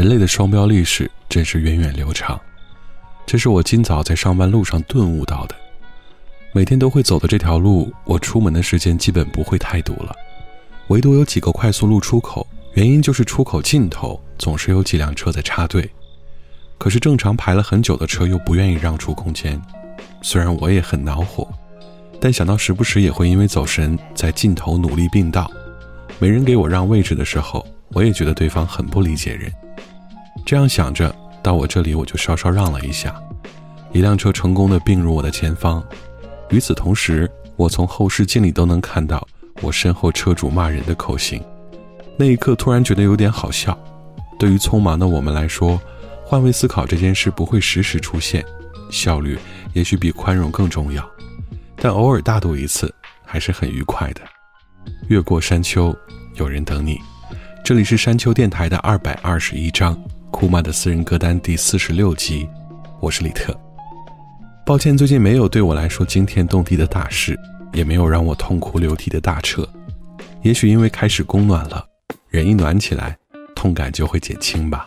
人类的双标历史真是源远流长，这是我今早在上班路上顿悟到的。每天都会走的这条路，我出门的时间基本不会太堵了，唯独有几个快速路出口，原因就是出口尽头总是有几辆车在插队。可是正常排了很久的车又不愿意让出空间，虽然我也很恼火，但想到时不时也会因为走神在尽头努力并道，没人给我让位置的时候，我也觉得对方很不理解人。这样想着，到我这里我就稍稍让了一下，一辆车成功的并入我的前方。与此同时，我从后视镜里都能看到我身后车主骂人的口型。那一刻突然觉得有点好笑。对于匆忙的我们来说，换位思考这件事不会时时出现，效率也许比宽容更重要。但偶尔大度一次，还是很愉快的。越过山丘，有人等你。这里是山丘电台的二百二十一章。库玛的私人歌单第四十六集，我是李特。抱歉，最近没有对我来说惊天动地的大事，也没有让我痛哭流涕的大彻。也许因为开始供暖了，人一暖起来，痛感就会减轻吧。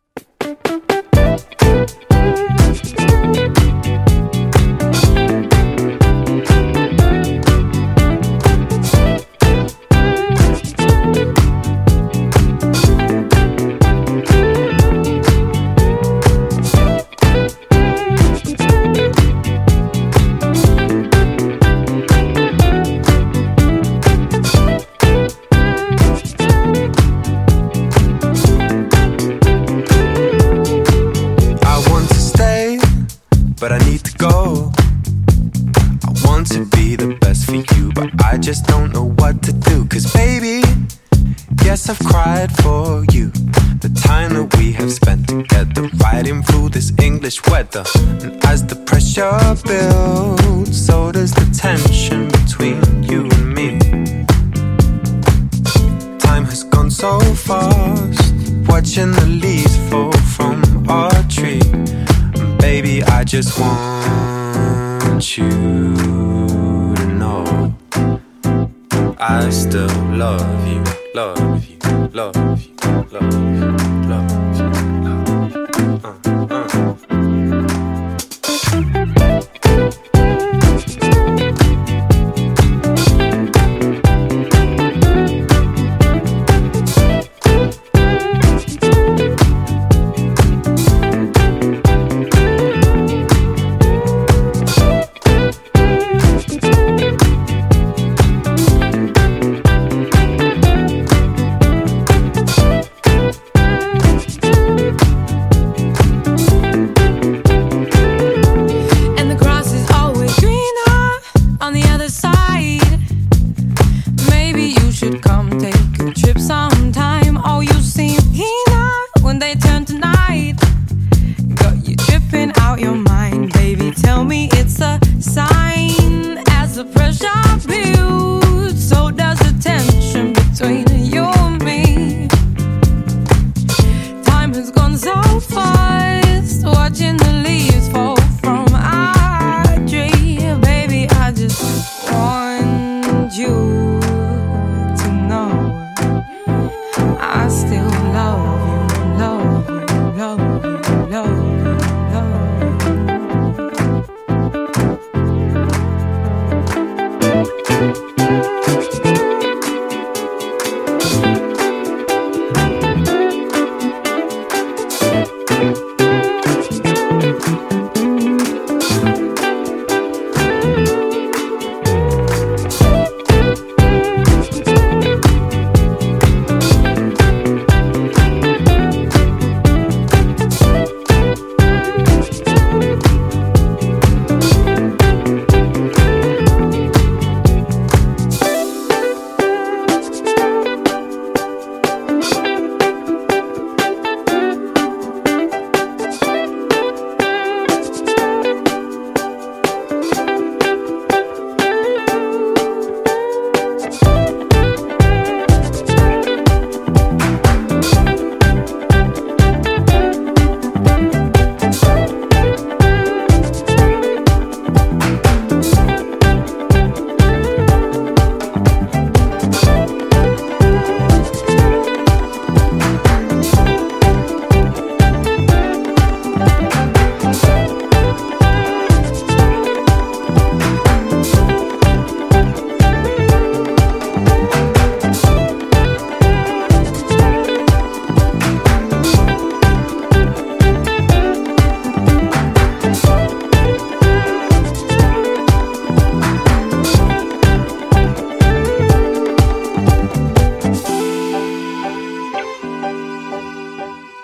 Love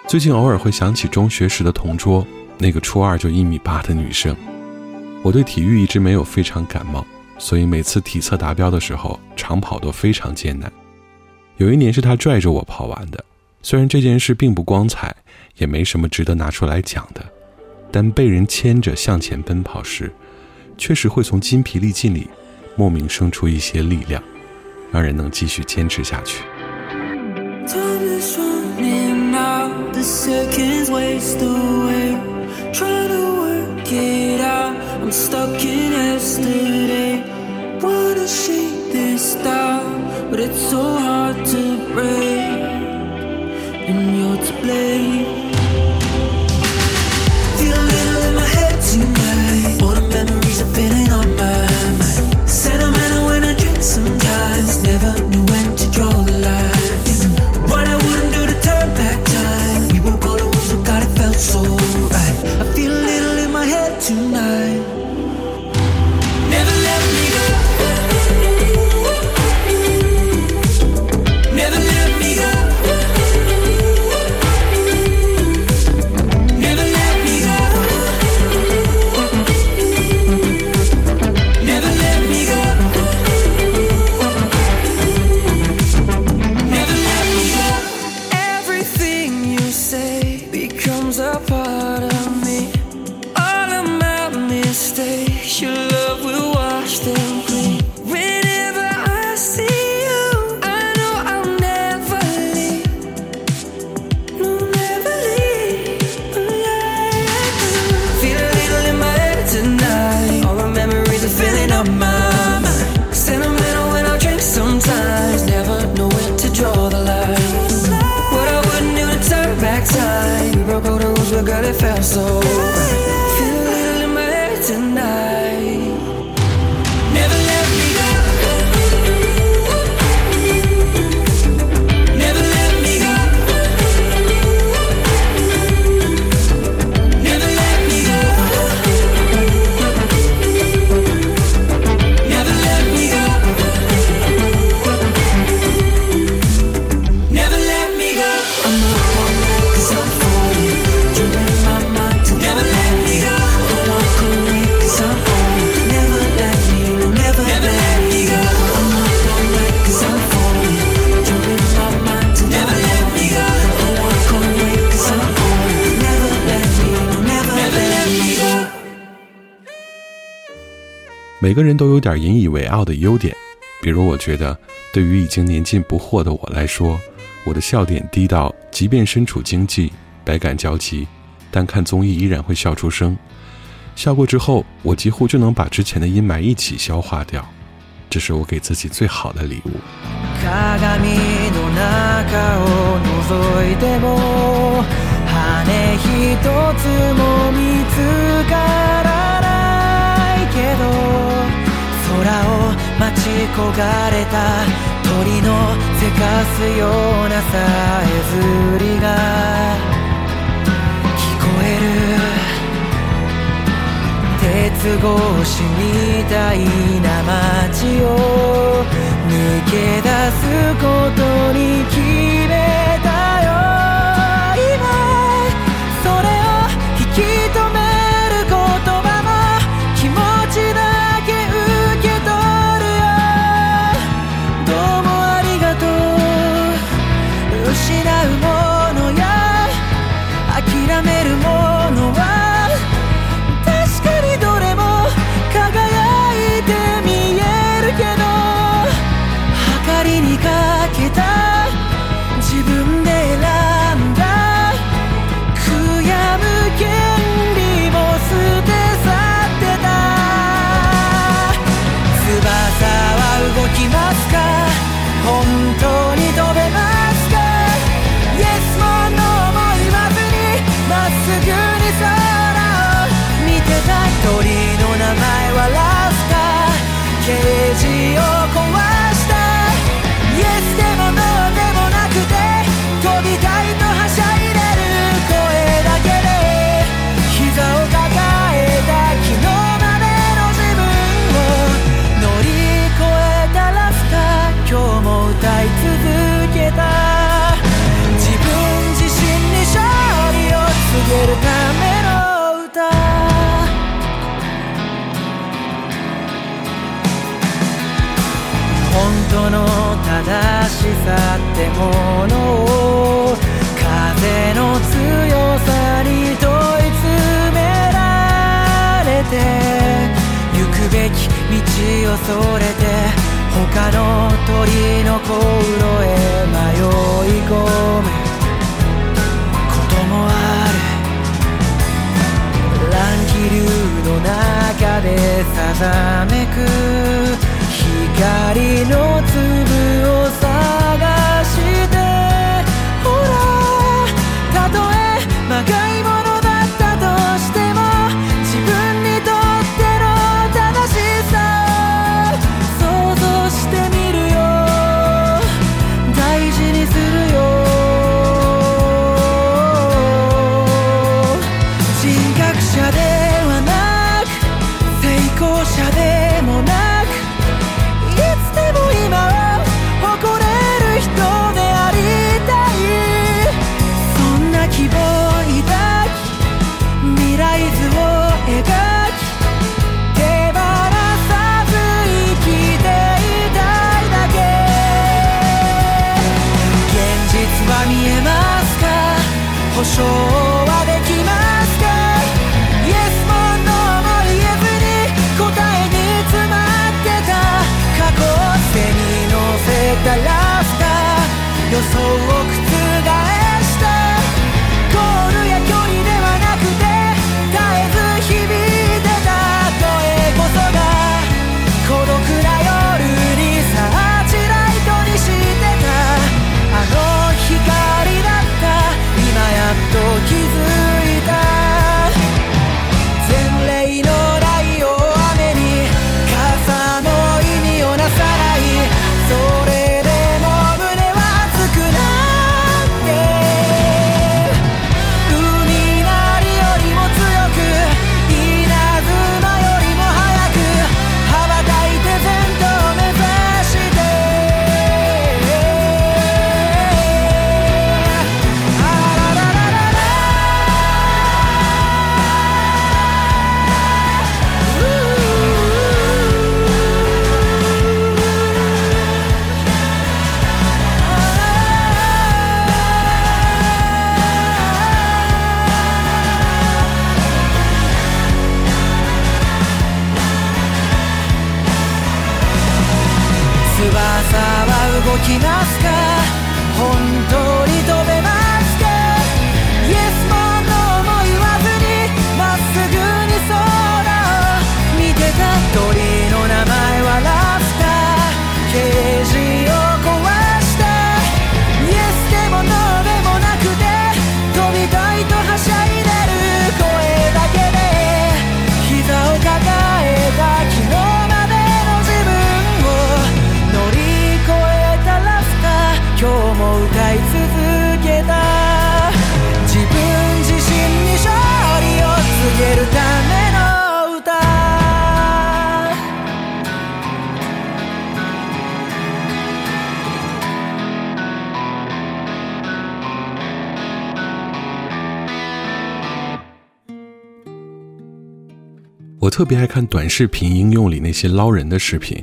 最近偶尔会想起中学时的同桌，那个初二就一米八的女生。我对体育一直没有非常感冒，所以每次体测达标的时候，长跑都非常艰难。有一年是她拽着我跑完的，虽然这件事并不光彩，也没什么值得拿出来讲的，但被人牵着向前奔跑时，确实会从筋疲力尽里莫名生出一些力量，让人能继续坚持下去。The seconds waste away. Try to work it out, I'm stuck in yesterday. Wanna shake this down, but it's so hard to break. And you're to blame. So 每个人都有点引以为傲的优点，比如我觉得，对于已经年近不惑的我来说，我的笑点低到，即便身处经济，百感交集，但看综艺依然会笑出声。笑过之后，我几乎就能把之前的阴霾一起消化掉，这是我给自己最好的礼物。焦がれた鳥のせかすようなさえずりが聞こえる鉄格子みたいな街を抜け出すことに決め本をそれて他の鳥の航炉へ迷い込むこともある。乱気流の中でさざめく。光の粒をきますか？本当特别爱看短视频应用里那些捞人的视频，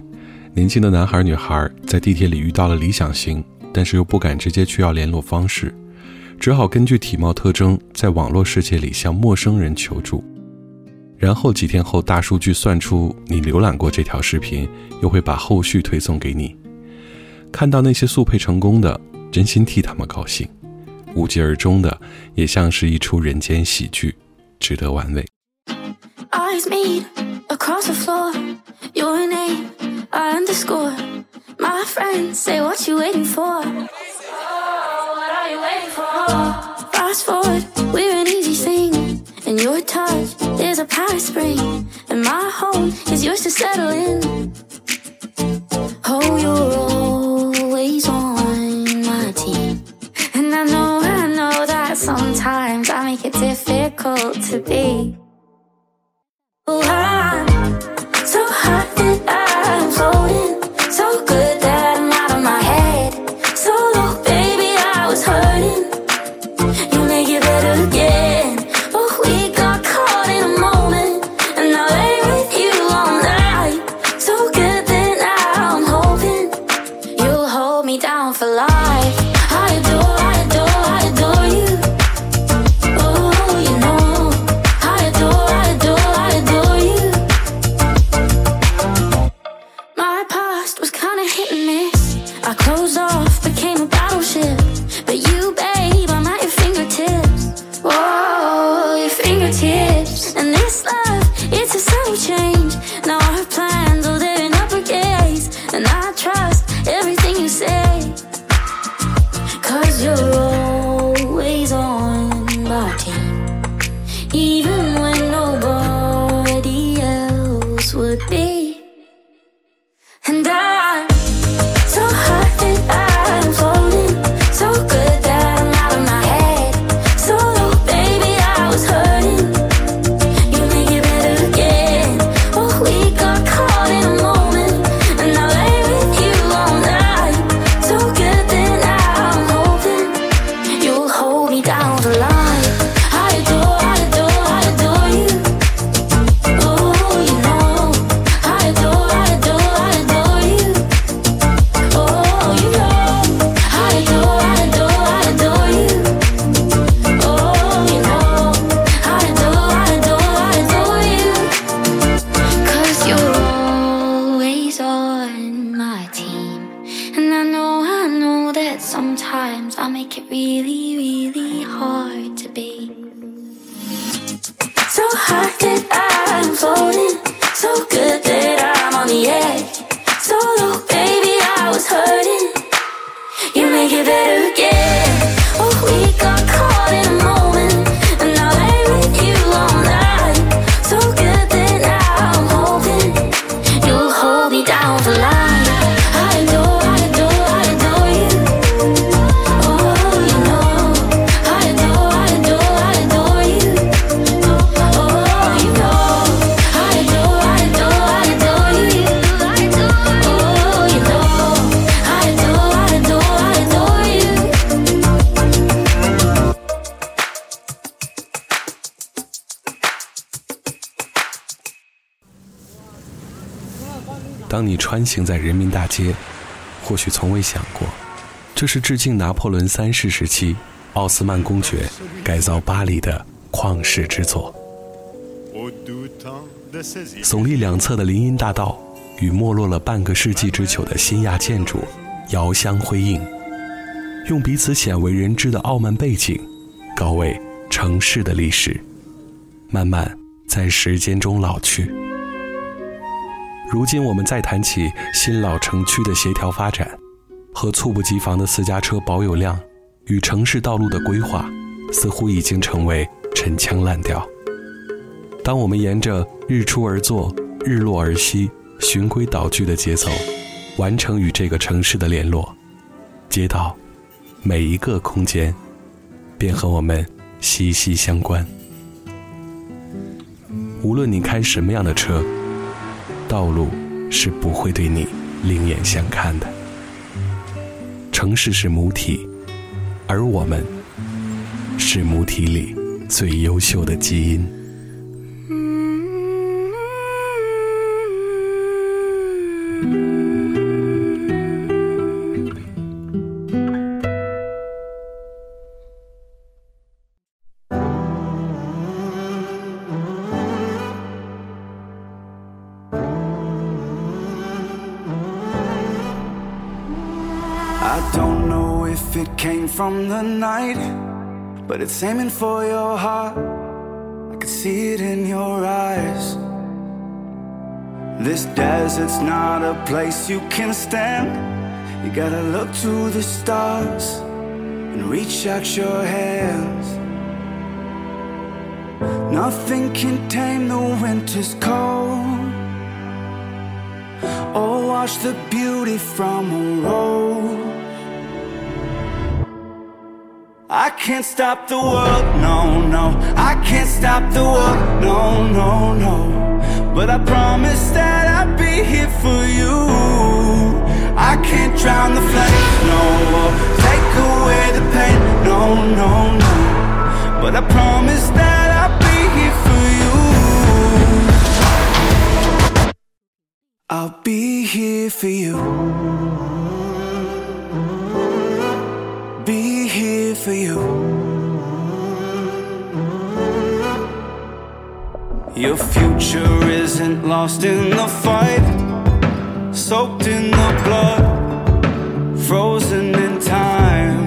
年轻的男孩女孩在地铁里遇到了理想型，但是又不敢直接去要联络方式，只好根据体貌特征在网络世界里向陌生人求助。然后几天后大数据算出你浏览过这条视频，又会把后续推送给你。看到那些速配成功的，真心替他们高兴。无疾而终的，也像是一出人间喜剧，值得玩味。eyes meet across the floor. Your name, I underscore. My friends say, What you waiting for? Oh, what are you waiting for? Fast forward, we're an easy thing. And your touch, there's a power spring. And my home is yours to settle in. Hold your 当你穿行在人民大街，或许从未想过，这是致敬拿破仑三世时期奥斯曼公爵改造巴黎的旷世之作。耸立两侧的林荫大道与没落了半个世纪之久的新亚建筑遥相辉映，用彼此鲜为人知的傲慢背景，高位城市的历史，慢慢在时间中老去。如今我们再谈起新老城区的协调发展，和猝不及防的私家车保有量与城市道路的规划，似乎已经成为陈腔滥调。当我们沿着日出而作、日落而息、循规蹈矩的节奏，完成与这个城市的联络，街道每一个空间，便和我们息息相关。无论你开什么样的车，道路是不会对你另眼相看的。城市是母体，而我们是母体里最优秀的基因。From the night, but it's aiming for your heart. I can see it in your eyes. This desert's not a place you can stand. You gotta look to the stars and reach out your hands. Nothing can tame the winter's cold or wash the beauty from a road. Can't stop the world, no, no. I can't stop the world, no, no, no. But I promise that I'll be here for you. I can't drown the flame, no, take away the pain, no, no, no. But I promise that I'll be here for you. I'll be here for you. for you. Your future isn't lost in the fight, soaked in the blood, frozen in time.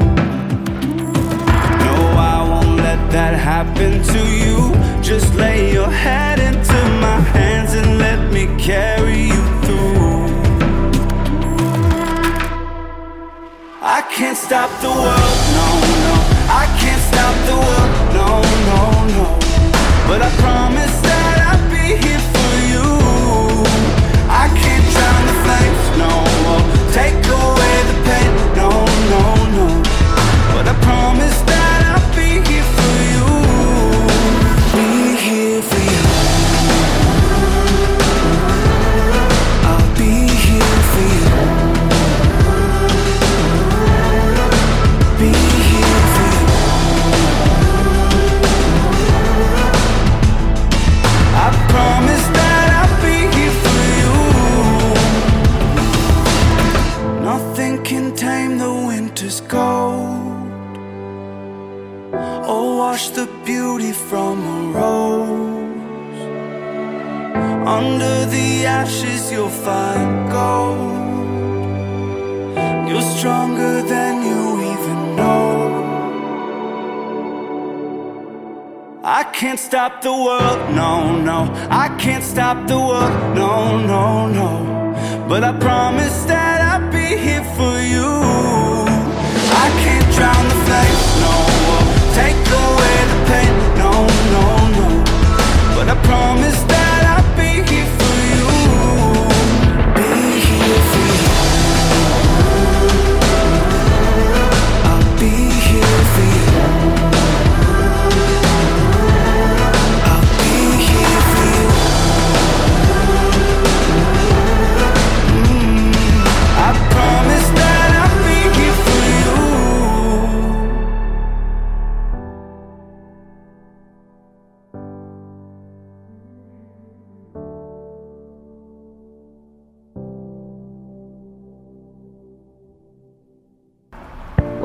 No, I won't let that happen to you. Just lay your head into my hands and let me carry you through. I can't stop the world no, no, no. But I promise. Ashes, you'll find gold. You're stronger than you even know. I can't stop the world, no, no. I can't stop the world, no, no, no. But I promise that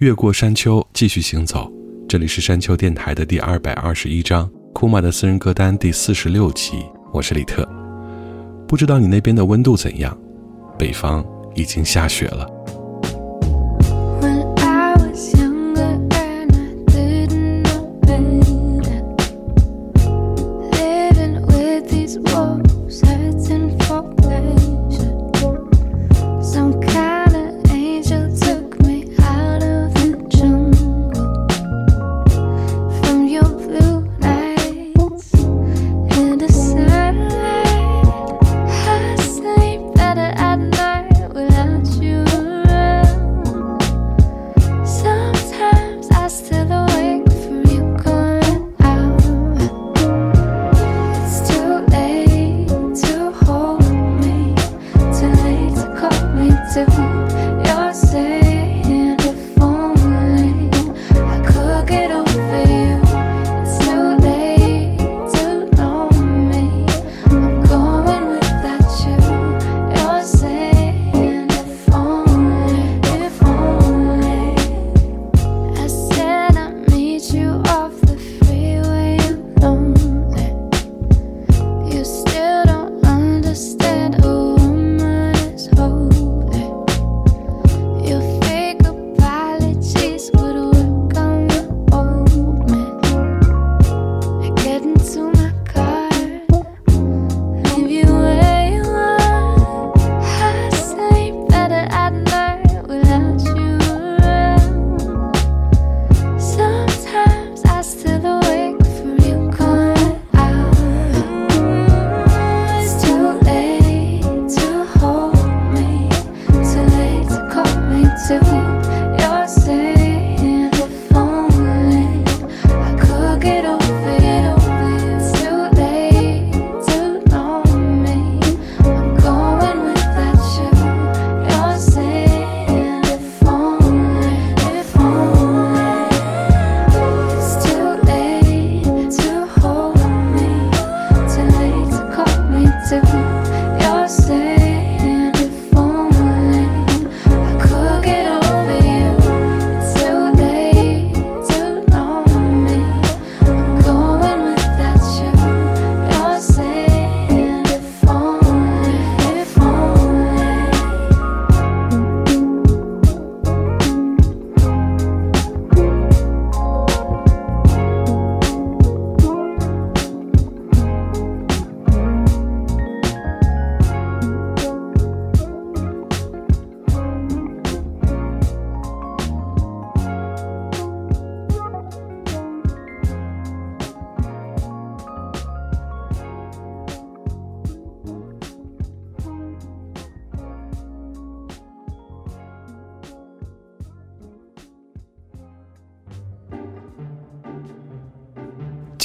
越过山丘，继续行走。这里是山丘电台的第二百二十一章，库玛的私人歌单第四十六集。我是李特，不知道你那边的温度怎样？北方已经下雪了。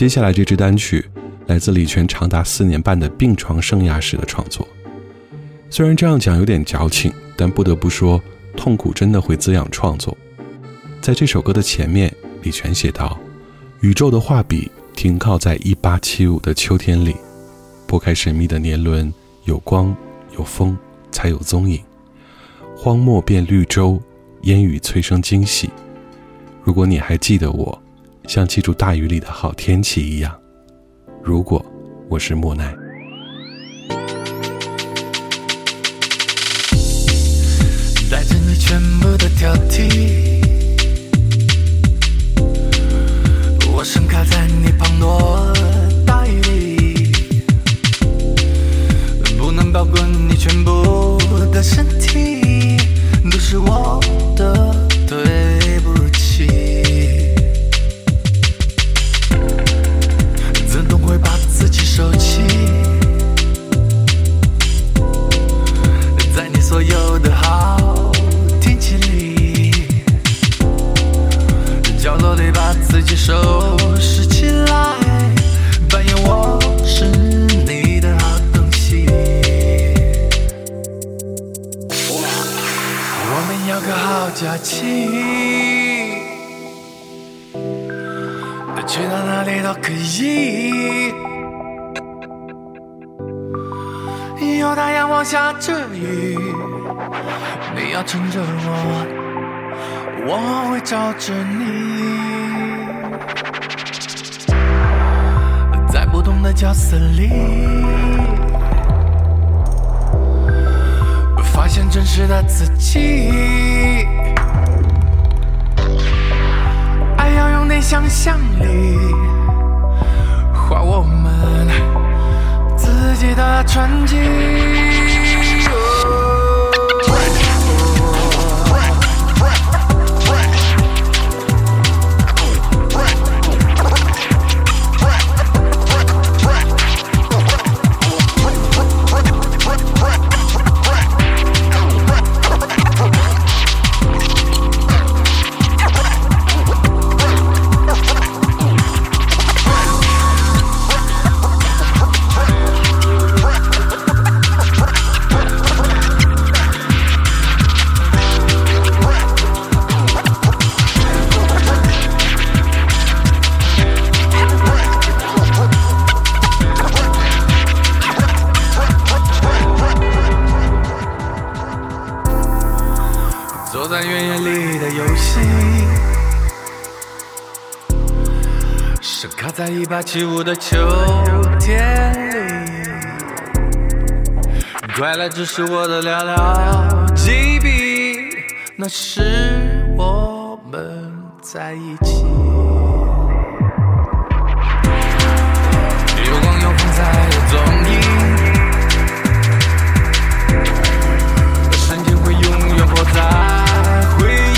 接下来这支单曲来自李泉长达四年半的病床生涯时的创作。虽然这样讲有点矫情，但不得不说，痛苦真的会滋养创作。在这首歌的前面，李泉写道：“宇宙的画笔停靠在一八七五的秋天里，拨开神秘的年轮，有光有风，才有踪影。荒漠变绿洲，烟雨催生惊喜。如果你还记得我。”像记住大雨里的好天气一样。如果我是莫奈，来自你全部的挑剔，要撑着我，我会照着你。在不同的角色里，发现真实的自己。爱要用点想象力，画我们自己的传奇。八七五的秋天里。快乐只是我的寥寥几笔，那是我们在一起。有光有风才有踪影。瞬间会永远活在回忆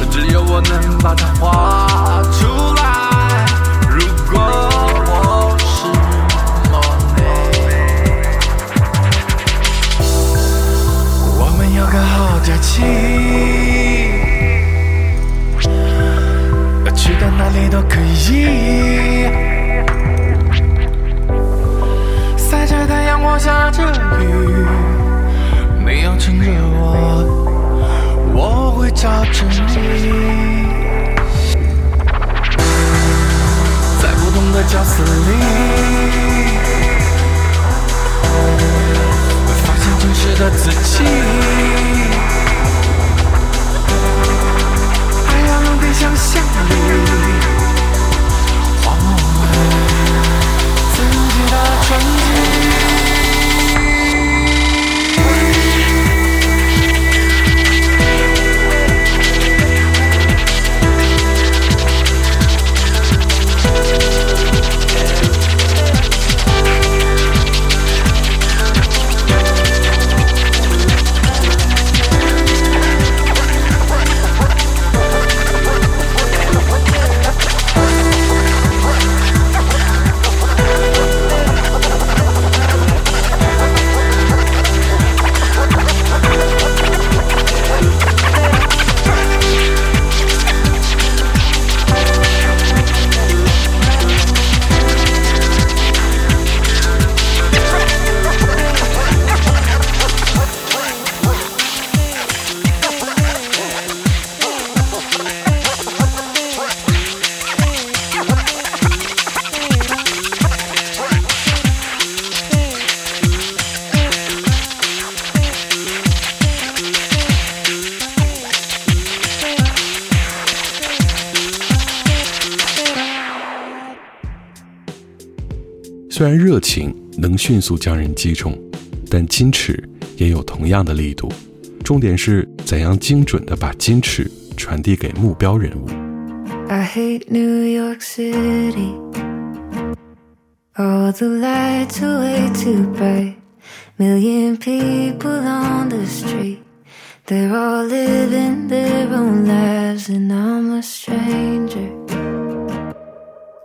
里，只有我能把它画我，我会罩着你。在不同的角色里，会发现真实的自己。虽然热情能迅速将人击中，但矜持也有同样的力度。重点是怎样精准地把矜持传递给目标人物。I hate New York City. All the lights are way too bright. Million people on the street. They're all living their own lives, and I'm a stranger.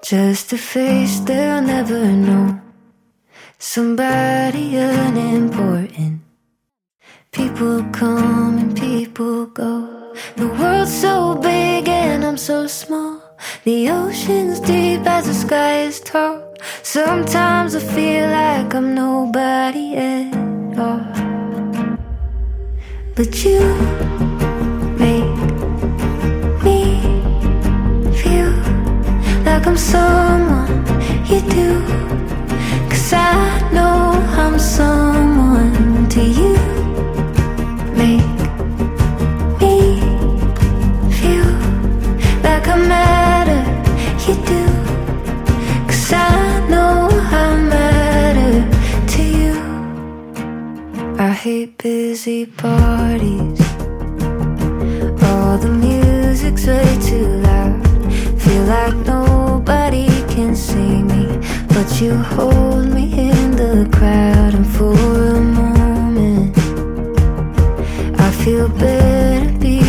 Just a face they'll never know. Somebody unimportant. People come and people go. The world's so big and I'm so small. The ocean's deep as the sky is tall. Sometimes I feel like I'm nobody at all. But you someone you do. Cause I know I'm someone to you. Make me feel like I matter, you do. Cause I know I matter to you. I hate busy parties. All the music's way too loud. Feel like nobody can see me. But you hold me in the crowd, and for a moment, I feel better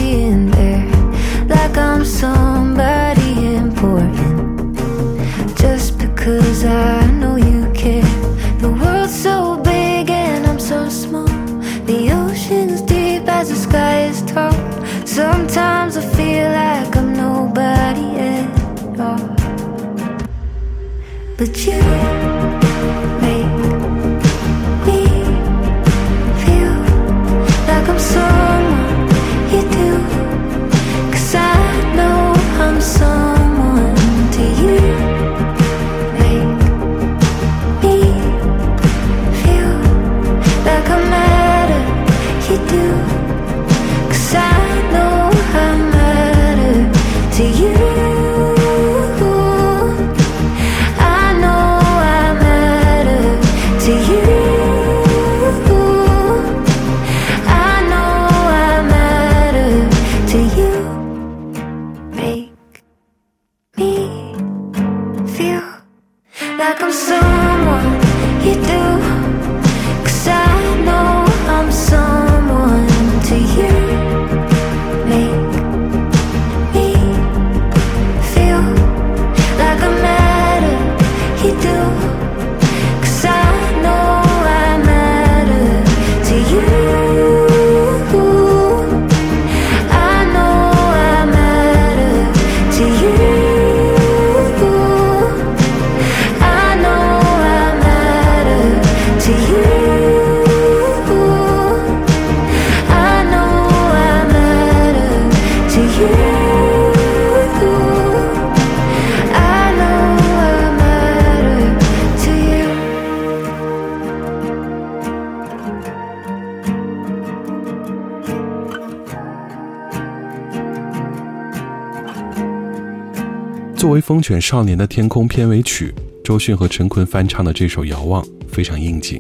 为《风犬少年的天空》片尾曲，周迅和陈坤翻唱的这首《遥望》非常应景。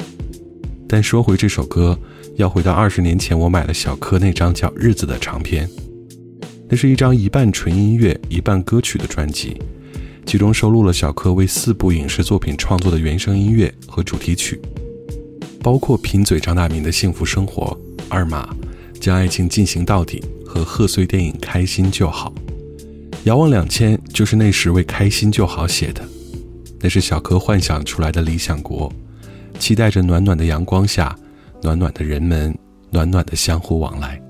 但说回这首歌，要回到二十年前，我买了小柯那张叫《日子》的唱片，那是一张一半纯音乐、一半歌曲的专辑，其中收录了小柯为四部影视作品创作的原声音乐和主题曲，包括贫嘴张大民的《幸福生活》、二马将爱情进行到底和贺岁电影《开心就好》。遥望两千就是那时为开心就好写的，那是小柯幻想出来的理想国，期待着暖暖的阳光下，暖暖的人们，暖暖的相互往来。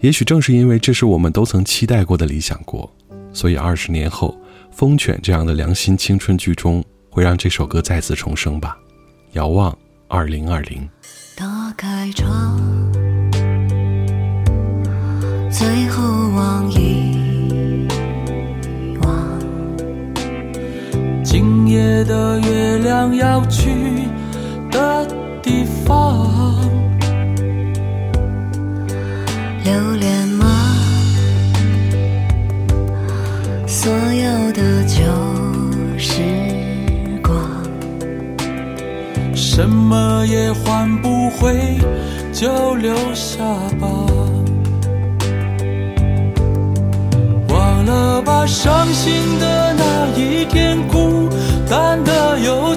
也许正是因为这是我们都曾期待过的理想国，所以二十年后，《风犬》这样的良心青春剧中会让这首歌再次重生吧。遥望二零二零。打开窗，最后想要去的地方，留恋吗？所有的旧时光，什么也换不回，就留下吧。忘了吧，伤心的那一天。孤单的邮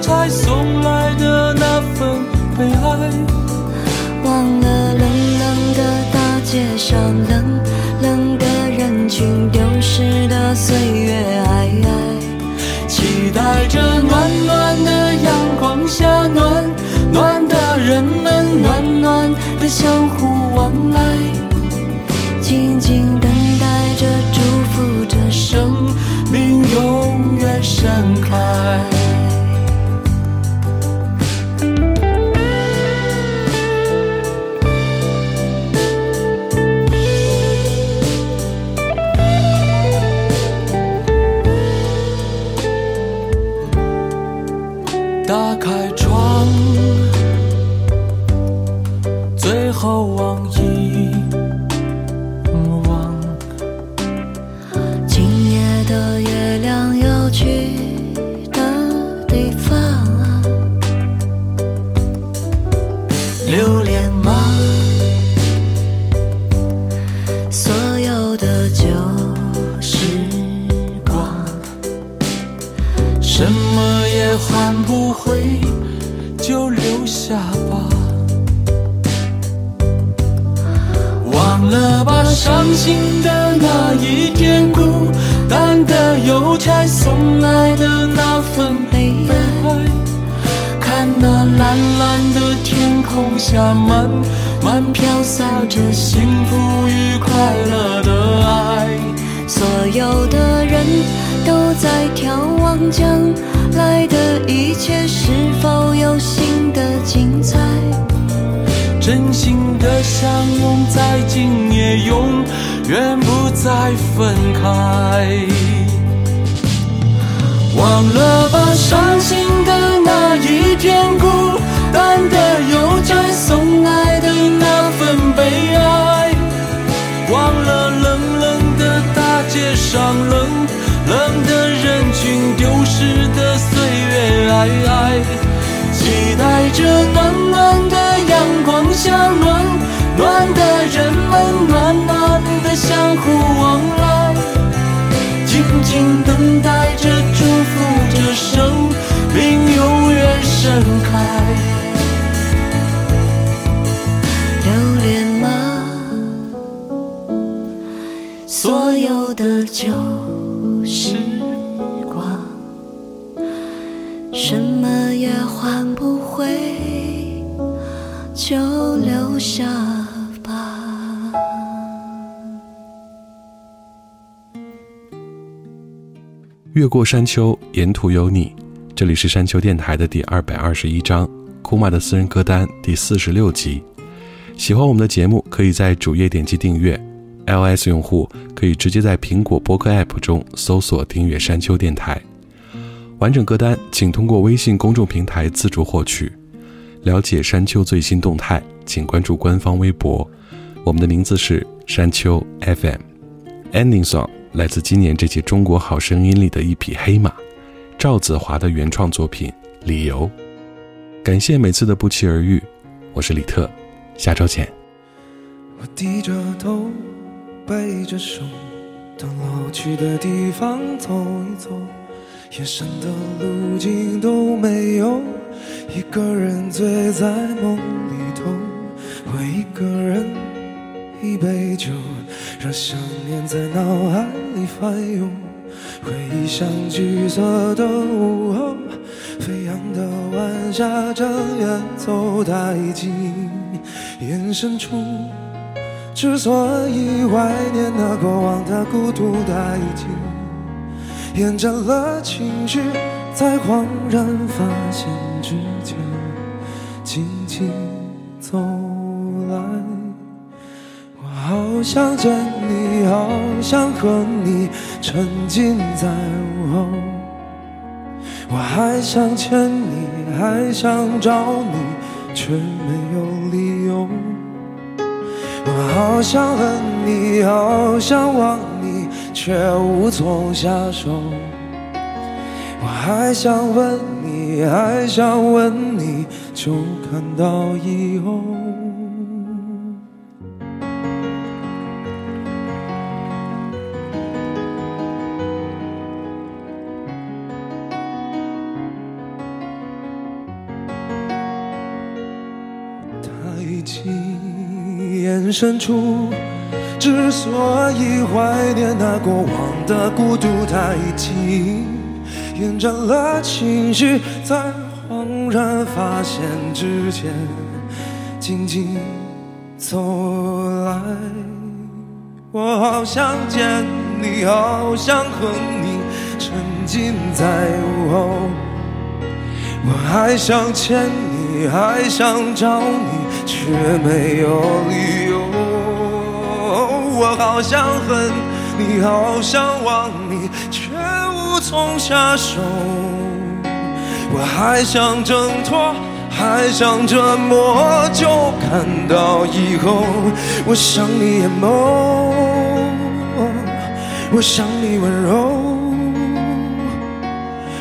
相越过山丘，沿途有你。这里是山丘电台的第二百二十一章，库玛的私人歌单第四十六集。喜欢我们的节目，可以在主页点击订阅；iOS 用户可以直接在苹果播客 App 中搜索订阅山丘电台。完整歌单请通过微信公众平台自助获取。了解山丘最新动态，请关注官方微博，我们的名字是山丘 FM。Ending song。来自今年这届《中国好声音》里的一匹黑马，赵子华的原创作品《理由》。感谢每次的不期而遇，我是李特，下周见。我低着头，背着手，到老去的地方走一走，眼神的路径都没有，一个人醉在梦里头，我一个人，一杯酒，让想念在脑海里翻涌，回忆像橘色的午后，飞扬的晚霞正远走太近，眼深处。之所以怀念那过往的孤独殆尽，沿着了情绪，才恍然发现之前静静想见你，好想和你沉浸在午后。我还想牵你，还想找你，却没有理由。我好想恨你，好想忘你，却无从下手。我还想问你，还想问你，就看到以后。深处，之所以怀念那过往的孤独太近，延展了情绪，才恍然发现之前静静走来。我好想见你，好想和你沉浸在午后。我还想牵你，还想找你，却没有理由。我好想恨你，好想忘你，却无从下手。我还想挣脱，还想折磨，就看到以后。我想你眼眸，我想你温柔，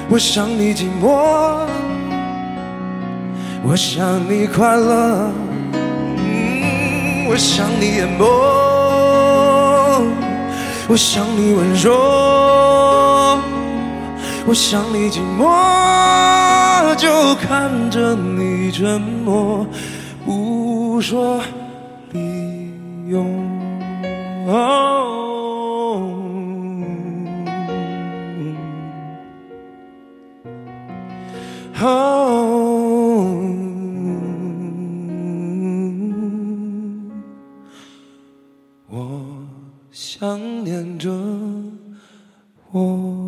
我想你寂寞。我想你快乐，我想你眼眸，我想你温柔，我想你寂寞，就看着你沉默，不说理由。哦。想念着我。